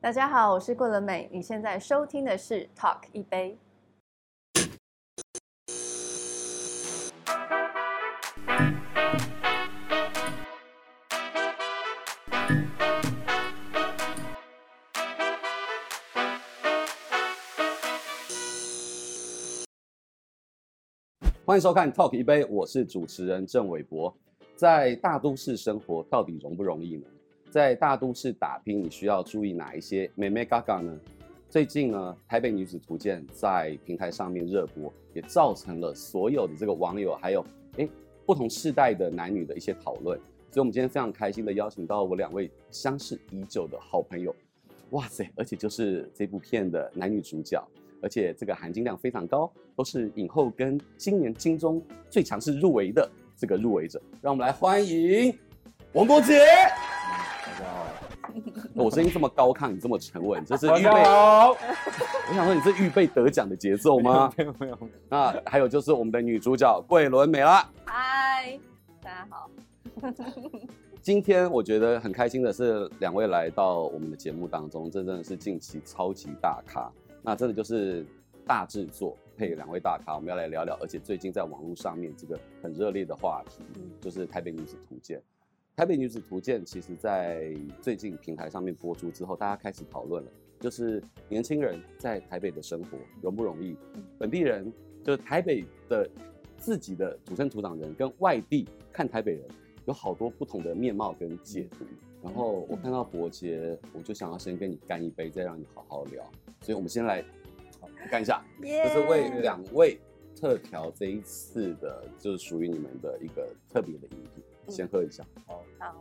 大家好，我是桂纶镁，你现在收听的是 Talk 一杯。欢迎收看 Talk 一杯，我是主持人郑伟博。在大都市生活到底容不容易呢？在大都市打拼，你需要注意哪一些眉眉角角呢？最近呢，《台北女子图鉴》在平台上面热播，也造成了所有的这个网友还有诶不同世代的男女的一些讨论。所以，我们今天非常开心的邀请到我两位相识已久的好朋友，哇塞！而且就是这部片的男女主角。而且这个含金量非常高，都是影后跟今年金钟最强势入围的这个入围者，让我们来欢迎王柏杰。我声音这么高亢，你这么沉稳，这是预备？好，我想说你是预备得奖的节奏吗？没有没有。那还有就是我们的女主角桂纶镁啦。嗨，大家好。今天我觉得很开心的是，两位来到我们的节目当中，这真的是近期超级大咖。那真的就是大制作配两位大咖，我们要来聊聊，而且最近在网络上面这个很热烈的话题，就是《台北女子图鉴》。《台北女子图鉴》其实，在最近平台上面播出之后，大家开始讨论了，就是年轻人在台北的生活容不容易？本地人就是台北的自己的土生土长人，跟外地看台北人有好多不同的面貌跟解读。然后我看到伯杰，我就想要先跟你干一杯，再让你好好聊。所以我们先来干一下 这是为两位特调这一次的，就是属于你们的一个特别的饮品，先喝一下。好，好。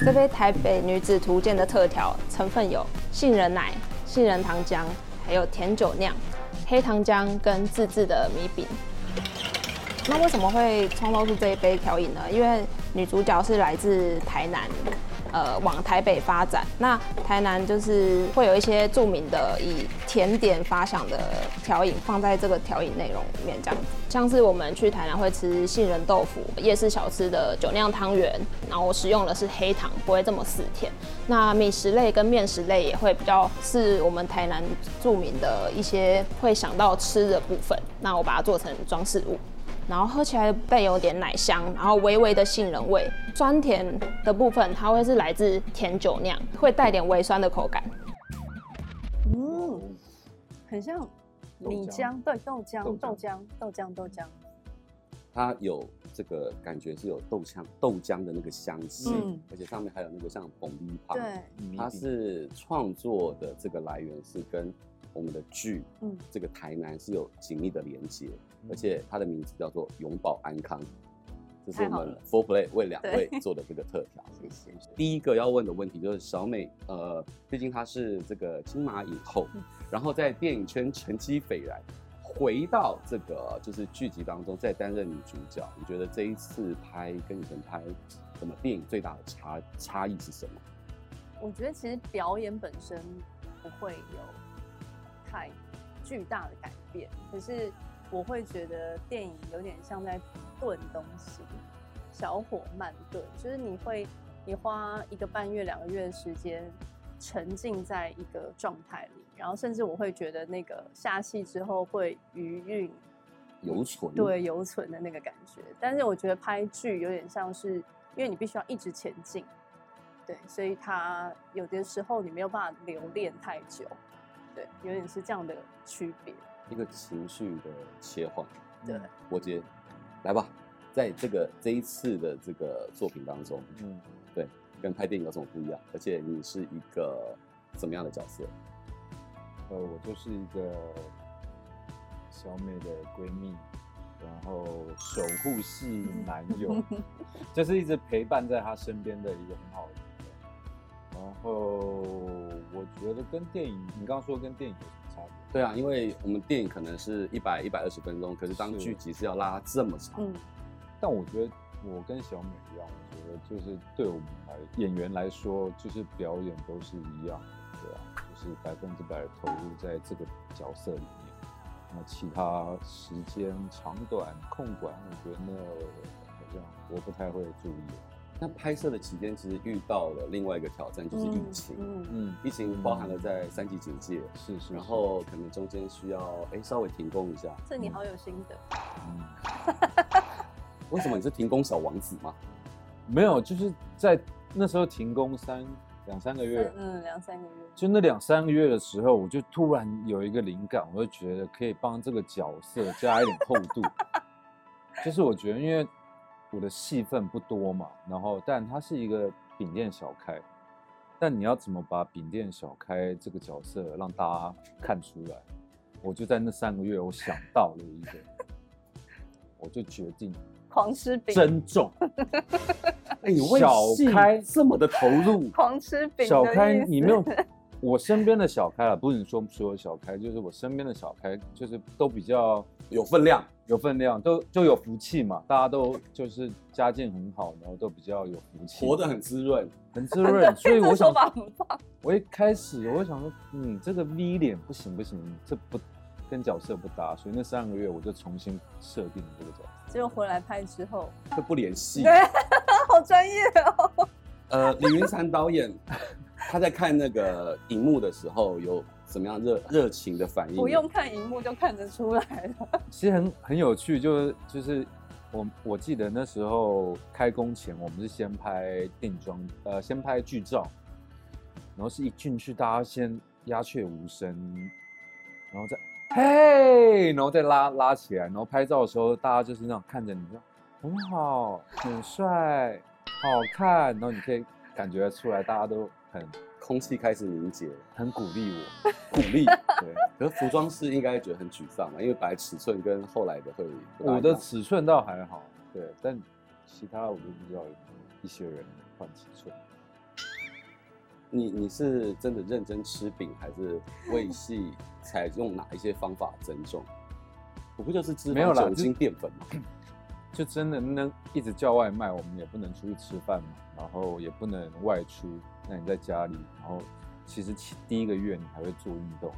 这杯台北女子图鉴的特调成分有杏仁奶、杏仁糖浆。还有甜酒酿、黑糖浆跟自制的米饼。那为什么会创造出这一杯调饮呢？因为女主角是来自台南。呃，往台北发展，那台南就是会有一些著名的以甜点发想的调饮，放在这个调饮内容里面，这样子，像是我们去台南会吃杏仁豆腐、夜市小吃的酒酿汤圆，然后我使用的是黑糖，不会这么死甜。那米食类跟面食类也会比较是我们台南著名的一些会想到吃的部分，那我把它做成装饰物。然后喝起来带有点奶香，然后微微的杏仁味，酸甜的部分它会是来自甜酒酿，会带点微酸的口感。嗯，很像米浆，对，豆浆，豆浆，豆浆，豆浆。它有这个感觉是有豆浆，豆浆的那个香气，嗯，而且上面还有那个像红米汤。对，它是创作的这个来源是跟我们的剧，嗯，这个台南是有紧密的连接。而且它的名字叫做永保安康，这是我们 Four Play 为两位做的这个特调。谢谢。第一个要问的问题就是小美，呃，毕竟她是这个金马影后，然后在电影圈成绩斐然，回到这个就是剧集当中再担任女主角，你觉得这一次拍跟以前拍什么电影最大的差差异是什么？我觉得其实表演本身不会有太巨大的改变，可是。我会觉得电影有点像在炖东西，小火慢炖，就是你会，你花一个半月、两个月的时间沉浸在一个状态里，然后甚至我会觉得那个下戏之后会余韵犹存，对，犹存的那个感觉。但是我觉得拍剧有点像是，因为你必须要一直前进，对，所以它有的时候你没有办法留恋太久，对，有点是这样的区别。一个情绪的切换，对，柏杰，来吧，在这个这一次的这个作品当中，嗯，对，跟拍电影有什么不一样？而且你是一个怎么样的角色？呃，我就是一个小美的闺蜜，然后守护系男 友，就是一直陪伴在她身边的一个很好的朋友。然后我觉得跟电影，你刚刚说跟电影有什么差别。对啊，因为我们电影可能是一百一百二十分钟，可是当剧集是要拉这么长。嗯，但我觉得我跟小美一样，我觉得就是对我们来演员来说，就是表演都是一样的，对啊，就就是百分之百投入在这个角色里面。那其他时间长短控管，我觉得那好像我不太会注意。那拍摄的期间，其实遇到了另外一个挑战，就是疫情。嗯嗯，疫情包含了在三级警戒，是是，是，然后可能中间需要哎稍微停工一下。这你好有心得。嗯。为什么你是停工小王子吗？没有，就是在那时候停工三两三个月，嗯，两三个月。就那两三个月的时候，我就突然有一个灵感，我就觉得可以帮这个角色加一点厚度。就是我觉得，因为我的戏份不多嘛，然后但他是一个饼店小开，但你要怎么把饼店小开这个角色让大家看出来？我就在那三个月，我想到了一个，我就决定。狂吃饼，珍重。哎，小开这么的投入，狂吃饼。小开，你没有，我身边的小开啊，不是说所有小开，就是我身边的小开，就是都比较有分量，有分量，都就有福气嘛。大家都就是家境很好，然后都比较有福气，活得很滋润，很滋润。所以我想，我一开始我就想说，嗯，这个 V 脸不行不行，这不跟角色不搭，所以那三个月我就重新设定这个角色。结果回来拍之后就不联系，对，好专业哦。呃，李云蝉导演他在看那个荧幕的时候有什么样热热情的反应？不用看荧幕就看得出来了。其实很很有趣，就是就是我我记得那时候开工前，我们是先拍定妆，呃，先拍剧照，然后是一进去大家先鸦雀无声，然后再。嘿然后再拉拉起来，然后拍照的时候，大家就是那种看着你说很好、很帅、好看，然后你可以感觉出来，大家都很空气开始凝结，很鼓励我，鼓励。对，可是服装师应该觉得很沮丧嘛，因为本来尺寸跟后来的会，我的尺寸倒还好，对，但其他我就不知道有没有一些人换尺寸。你你是真的认真吃饼，还是为戏采用哪一些方法增重？我不就是脂肪、酒精、淀粉嘛。就真的能一直叫外卖，我们也不能出去吃饭嘛，然后也不能外出。那你在家里，然后其实第一个月你还会做运动，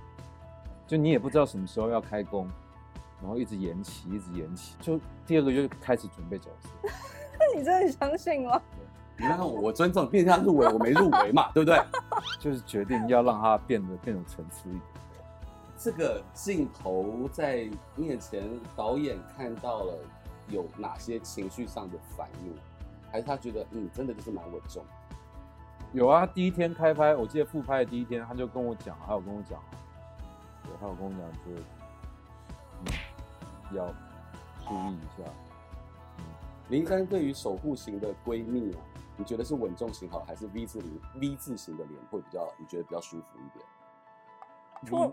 就你也不知道什么时候要开工，然后一直延期，一直延期。就第二个月开始准备角色。你真的相信吗？你看我尊重，变成他入围，我没入围嘛，对不对？就是决定要让他变得更有层次一点。这个镜头在面前，导演看到了有哪些情绪上的反应？还是他觉得嗯，真的就是蛮稳重？有啊，第一天开拍，我记得复拍的第一天，他就跟我讲，还有跟我讲，对，还有跟我讲，就嗯，要注意一下。嗯，林珊对于守护型的闺蜜啊。你觉得是稳重型好，还是 V 字脸 V 字型的脸会比较？你觉得比较舒服一点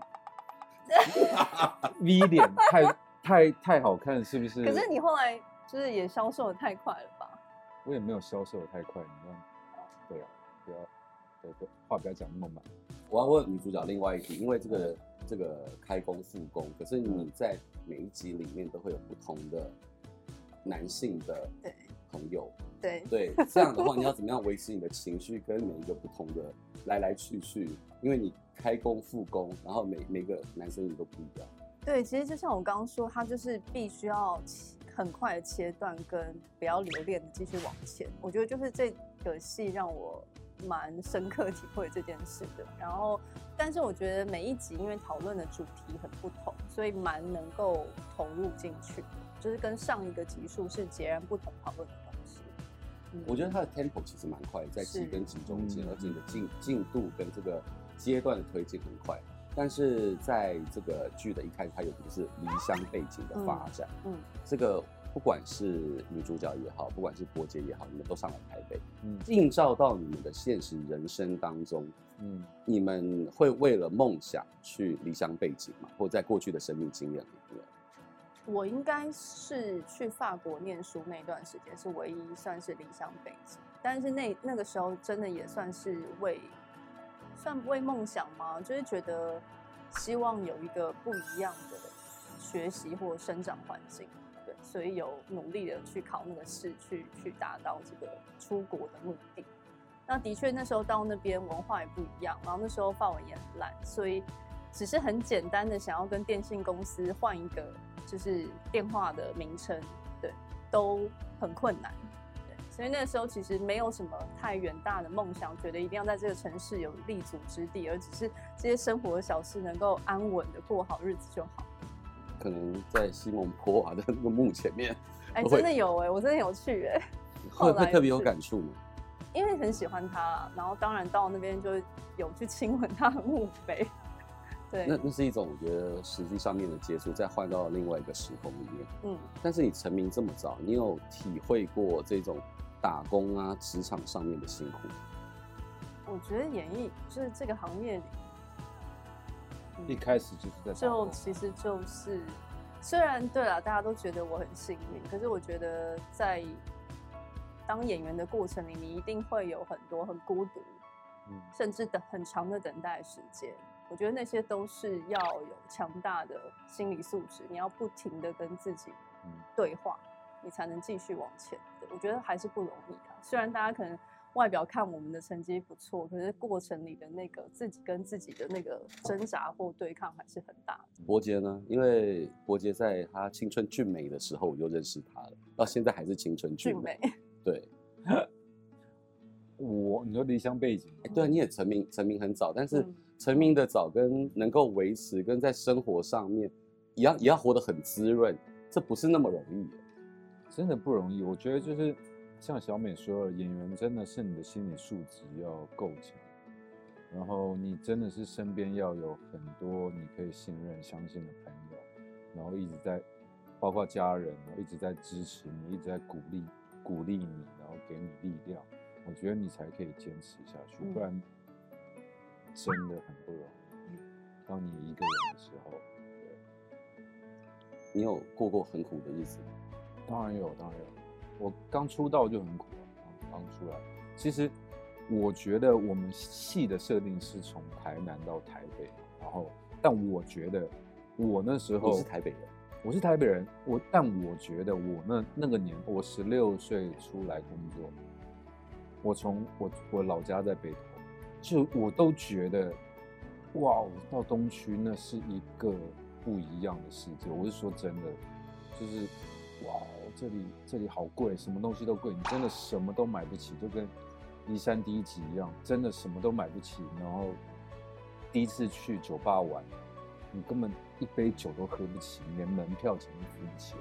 ？V V 脸太太太好看，是不是？可是你后来就是也消瘦的太快了吧？我也没有消瘦的太快，你看，对啊，不要，对对，话不要讲那么满。我要问女主角另外一题，因为这个这个开工复工，可是你在每一集里面都会有不同的男性的朋友。对对，这样的话，你要怎么样维持你的情绪跟每一个不同的来来去去？因为你开工复工，然后每每个男生也都不一样。对，其实就像我刚刚说，他就是必须要很快的切断，跟不要留恋的继续往前。我觉得就是这个戏让我蛮深刻体会这件事的。然后，但是我觉得每一集因为讨论的主题很不同，所以蛮能够投入进去的，就是跟上一个集数是截然不同讨论的东西。我觉得它的 tempo 其实蛮快，在集跟集中间，而且你的进进度跟这个阶段的推进很快。但是在这个剧的一开始，它有一个是离乡背景的发展。嗯，这个不管是女主角也好，不管是伯杰也好，你们都上来台北，嗯，映照到你们的现实人生当中。嗯，你们会为了梦想去离乡背景吗？或在过去的生命经验里面？我应该是去法国念书那段时间是唯一算是离乡背景，但是那那个时候真的也算是为算不为梦想吗？就是觉得希望有一个不一样的学习或生长环境，对，所以有努力的去考那个试，去去达到这个出国的目的。那的确那时候到那边文化也不一样，然后那时候法文也很烂，所以只是很简单的想要跟电信公司换一个就是电话的名称，对，都很困难。对，所以那个时候其实没有什么太远大的梦想，觉得一定要在这个城市有立足之地，而只是这些生活的小事能够安稳的过好日子就好。可能在西蒙波娃的那个墓前面，哎、欸，真的有哎、欸，我真的有去哎、欸，会会特别有感触吗？因为很喜欢他，然后当然到那边就有去亲吻他的墓碑。对，那那是一种我觉得实际上面的接触，再换到另外一个时空里面。嗯，但是你成名这么早，你有体会过这种打工啊、职场上面的辛苦？我觉得演艺就是这个行业里。一开始就是在就其实就是，虽然对了，大家都觉得我很幸运，可是我觉得在当演员的过程里，你一定会有很多很孤独，嗯，甚至等很长的等待时间。我觉得那些都是要有强大的心理素质，你要不停的跟自己对话，你才能继续往前。对，我觉得还是不容易啊。虽然大家可能。外表看我们的成绩不错，可是过程里的那个自己跟自己的那个挣扎或对抗还是很大的。伯杰呢？因为伯杰在他青春俊美的时候我就认识他了，到现在还是青春俊美。俊美对，我你说离乡背景，欸、对，你也成名成名很早，但是成名的早跟能够维持跟在生活上面也要也要活得很滋润，这不是那么容易，真的不容易。我觉得就是。像小美说的，演员真的是你的心理素质要够强，然后你真的是身边要有很多你可以信任、相信的朋友，然后一直在，包括家人，然后一直在支持你，一直在鼓励、鼓励你，然后给你力量。我觉得你才可以坚持下去，不然真的很不容易。当你一个人的时候，对，你有过过很苦的日子吗？当然有，当然有。我刚出道就很苦啊，刚出来。其实我觉得我们戏的设定是从台南到台北，然后，但我觉得我那时候我是台北人，我是台北人，我但我觉得我那那个年，我十六岁出来工作，我从我我老家在北投，就我都觉得，哇，我到东区那是一个不一样的世界。我是说真的，就是哇。这里这里好贵，什么东西都贵，你真的什么都买不起，就跟离山第一集一样，真的什么都买不起。然后第一次去酒吧玩，你根本一杯酒都喝不起，连门票钱都付不起。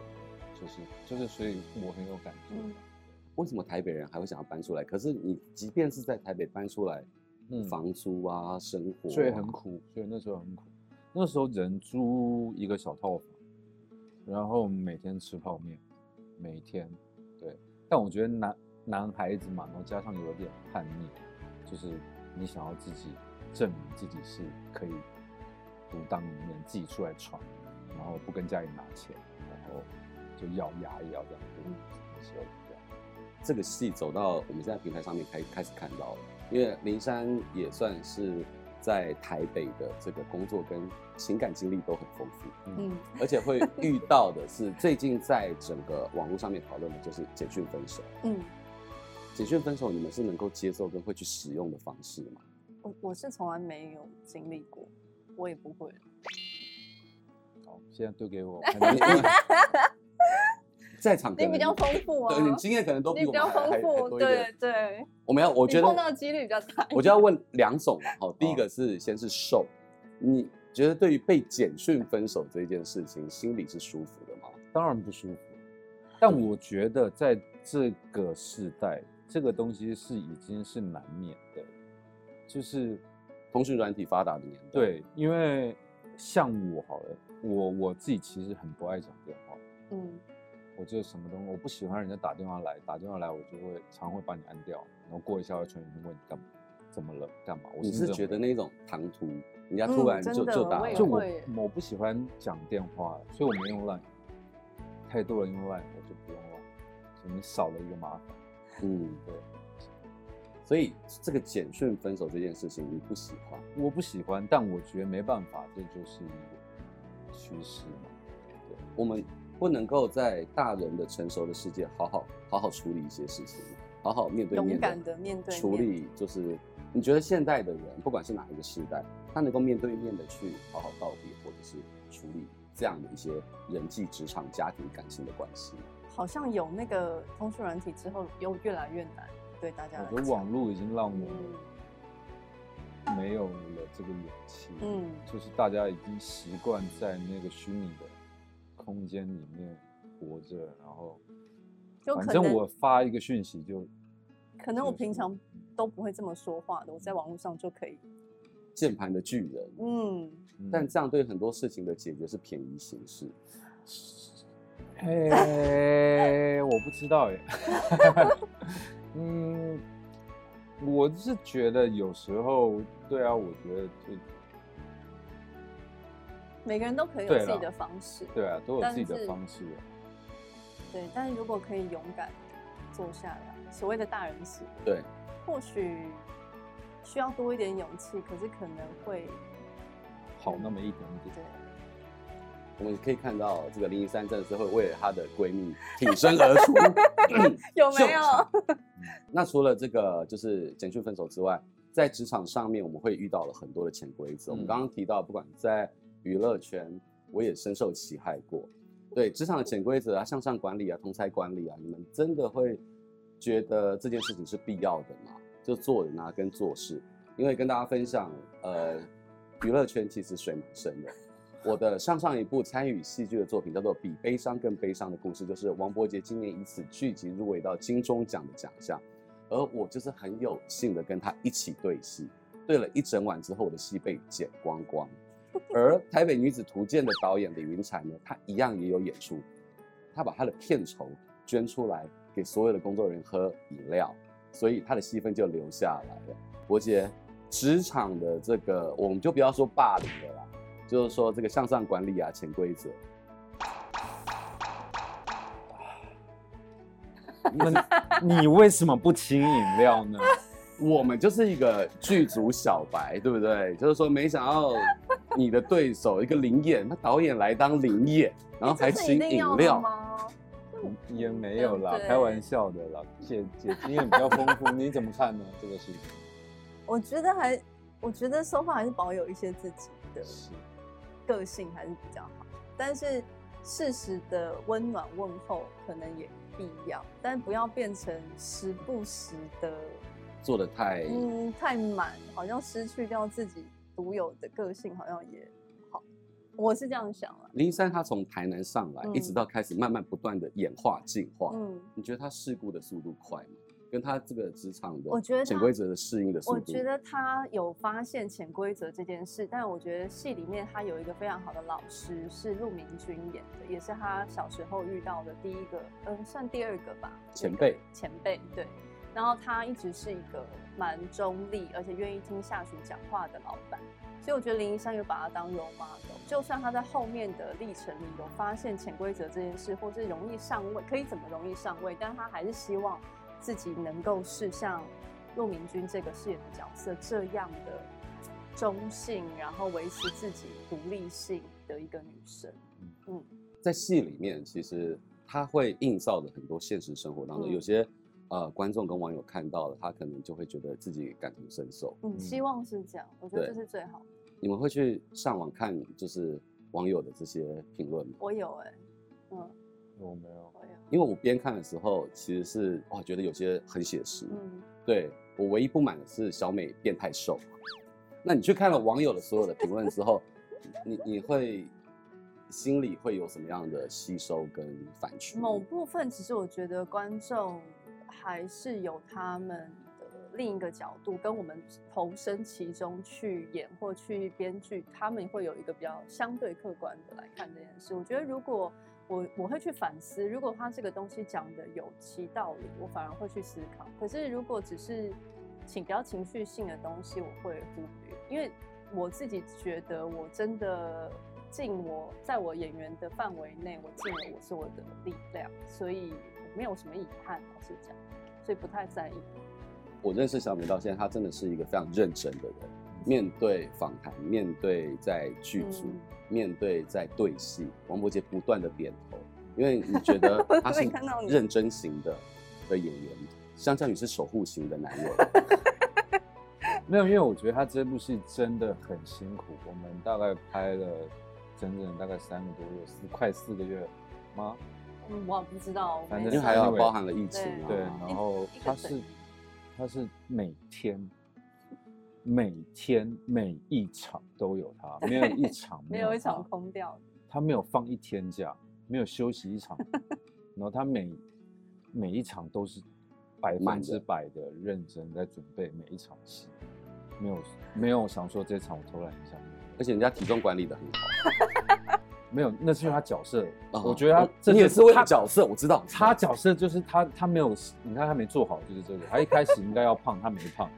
就是就是，所以我很有感觉。嗯。为什么台北人还会想要搬出来？可是你即便是在台北搬出来，嗯，房租啊，生活啊，所以很苦，所以那时候很苦。那时候人租一个小套房，然后每天吃泡面。每一天，对，但我觉得男男孩子嘛，然后加上有点叛逆，就是你想要自己证明自己是可以独当一面，自己出来闯，然后不跟家里拿钱，然后就咬牙也要这样，嗯，那时候这样。这个戏走到我们现在平台上面开开始看到了，因为林珊也算是。在台北的这个工作跟情感经历都很丰富，嗯，而且会遇到的是最近在整个网络上面讨论的就是简讯分手，嗯，简讯分手你们是能够接受跟会去使用的方式吗？我我是从来没有经历过，我也不会。好，现在丢给我。在场你比较丰富 啊，对，你经验可能都比我们还还多一点。对对，我们要，我觉得碰到的几率比较大。我就要问两种嘛，好，第一个是先是受，你觉得对于被简讯分手这件事情，心里是舒服的吗？当然不舒服，但我觉得在这个时代，这个东西是已经是难免的，就是通讯软体发达的年代。对，因为像我好了，我我自己其实很不爱讲电话，嗯。我就什么东西，我不喜欢人家打电话来，打电话来我就会常会把你按掉，然后过一下会传讯问你干嘛，怎么了，干嘛？我是，你是觉得那种唐突，人家突然就、嗯、就打，就我我不喜欢讲电话，所以我没用 Line。太多人用 Line，我就不用 Line，所以你少了一个麻烦。嗯，对。所以这个简讯分手这件事情你不喜欢？我不喜欢，但我觉得没办法，这就是一个趋势嘛。对，我们。不能够在大人的成熟的世界好好好好处理一些事情，好好好面对面勇敢的面对处理，就是你觉得现代的人，不管是哪一个时代，他能够面对面的去好好告别，或者是处理这样的一些人际、职场、家庭、感情的关系？好像有那个通讯软体之后，又越来越难对大家。我觉得网络已经让我们没有了这个勇气。嗯，就是大家已经习惯在那个虚拟的空间里面活着，然后反正我发一个讯息就，可能我平常都不会这么说话的，我在网络上就可以。键盘的巨人，嗯，但这样对很多事情的解决是便宜行事。哎，我不知道耶。嗯，我是觉得有时候，对啊，我觉得就每个人都可以有自己的方式，对啊，都有自己的方式。对，但是如果可以勇敢坐下来，所谓的大人式，对，或许需要多一点勇气，可是可能会好那么一点点。对。我们可以看到，这个林一山真的是会为了她的闺蜜挺身而出，有没有？那除了这个就是简讯分手之外，在职场上面我们会遇到了很多的潜规则。嗯、我们刚刚提到，不管在娱乐圈，我也深受其害过。对职场的潜规则啊，向上管理啊，同侪管理啊，你们真的会觉得这件事情是必要的吗？就做人啊，跟做事，因为跟大家分享，呃，娱乐圈其实水蛮深的。我的上上一部参与戏剧的作品叫做《比悲伤更悲伤的故事》，就是王伯杰今年以此剧集入围到金钟奖的奖项，而我就是很有幸的跟他一起对戏，对了一整晚之后，我的戏被剪光光。而《台北女子图鉴》的导演李云蝉呢，他一样也有演出，他把他的片酬捐出来给所有的工作人员喝饮料，所以他的戏份就留下来了。伯杰，职场的这个我们就不要说霸凌了啦。就是说，这个向上管理啊，潜规则。那你为什么不请饮料呢？我们就是一个剧组小白，对不对？就是说，没想到你的对手一个临演，那导演来当临演，然后还请饮料吗？也没有啦，开玩笑的啦。姐姐经验比较丰富，你怎么看呢？这个事情？我觉得还，我觉得 so far 还是保有一些自己的。个性还是比较好，但是适时的温暖问候可能也必要，但不要变成时不时的做的太嗯太满，好像失去掉自己独有的个性，好像也好。我是这样想了。林三他从台南上来，嗯、一直到开始慢慢不断的演化进化，嗯，你觉得他事故的速度快吗？跟他这个职场的，我觉得潜规则的适应的速度，我觉得他有发现潜规则这件事，但我觉得戏里面他有一个非常好的老师是陆明君演的，也是他小时候遇到的第一个，嗯，算第二个吧，前辈，前辈，对。然后他一直是一个蛮中立，而且愿意听下属讲话的老板，所以我觉得林一山有把他当 role model，就算他在后面的历程里有发现潜规则这件事，或是容易上位，可以怎么容易上位，但他还是希望。自己能够是像陆明君这个饰演的角色这样的中性，然后维持自己独立性的一个女生。嗯，在戏里面，其实她会映照的很多现实生活当中，嗯、有些呃观众跟网友看到了，他可能就会觉得自己感同身受。嗯，希望是这样，我觉得这是最好的。你们会去上网看，就是网友的这些评论吗？我有哎、欸，嗯，我没有。因为我边看的时候，其实是哇，觉得有些很写实。嗯，对，我唯一不满的是小美变太瘦。那你去看了网友的所有的评论之后，你你会心里会有什么样的吸收跟反刍？某部分其实我觉得观众还是有他们的另一个角度，跟我们投身其中去演或去编剧，他们会有一个比较相对客观的来看这件事。我觉得如果。我我会去反思，如果他这个东西讲的有其道理，我反而会去思考。可是如果只是情比较情绪性的东西，我会忽略，因为我自己觉得我真的尽我在我演员的范围内，我尽了我所有的力量，所以没有什么遗憾，老实讲，所以不太在意。我认识小美到现在，她真的是一个非常认真的人。面对访谈，面对在剧组，嗯、面对在对戏，王伯杰不断的点头，因为你觉得 他是认真型的的演员，相较于是守护型的男人。没有，因为我觉得他这部戏真的很辛苦。我们大概拍了整整大概三个多月，四快四个月吗？嗯，我不知道。反正因为还要包含了疫情嘛。对，然后他是他是每天每天每一场都有他，没有一场没有一场空掉。他没有放一天假，没有休息一场，然后他每每一场都是百分之百的认真在准备每一场戏。没有没有想说这场我偷懒一下，而且人家体重管理的很好。没有，那是因为他角色。哦、我觉得他这你也是为了角色，我知道。他角色就是他他没有，你看他没做好就是这个。他一开始应该要胖，他没胖。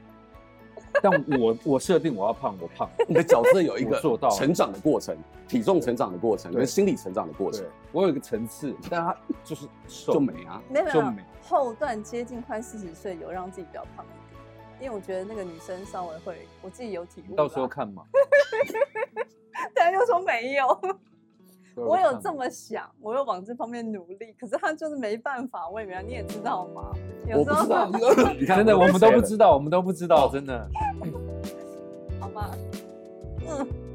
但我我设定我要胖，我胖。你的角色有一个做到成长的过程，体重成长的过程跟心理成长的过程。我有一个层次，但他就是瘦就美啊，没有就美。后段接近快四十岁，有让自己比较胖。因为我觉得那个女生稍微会，我自己有体悟。到时候看嘛。对，又说没有。我有这么想，我有往这方面努力，可是他就是没办法。魏明，你也知道吗？有时候 真的，我们都不知道，我们都不知道，真的。好吧。嗯。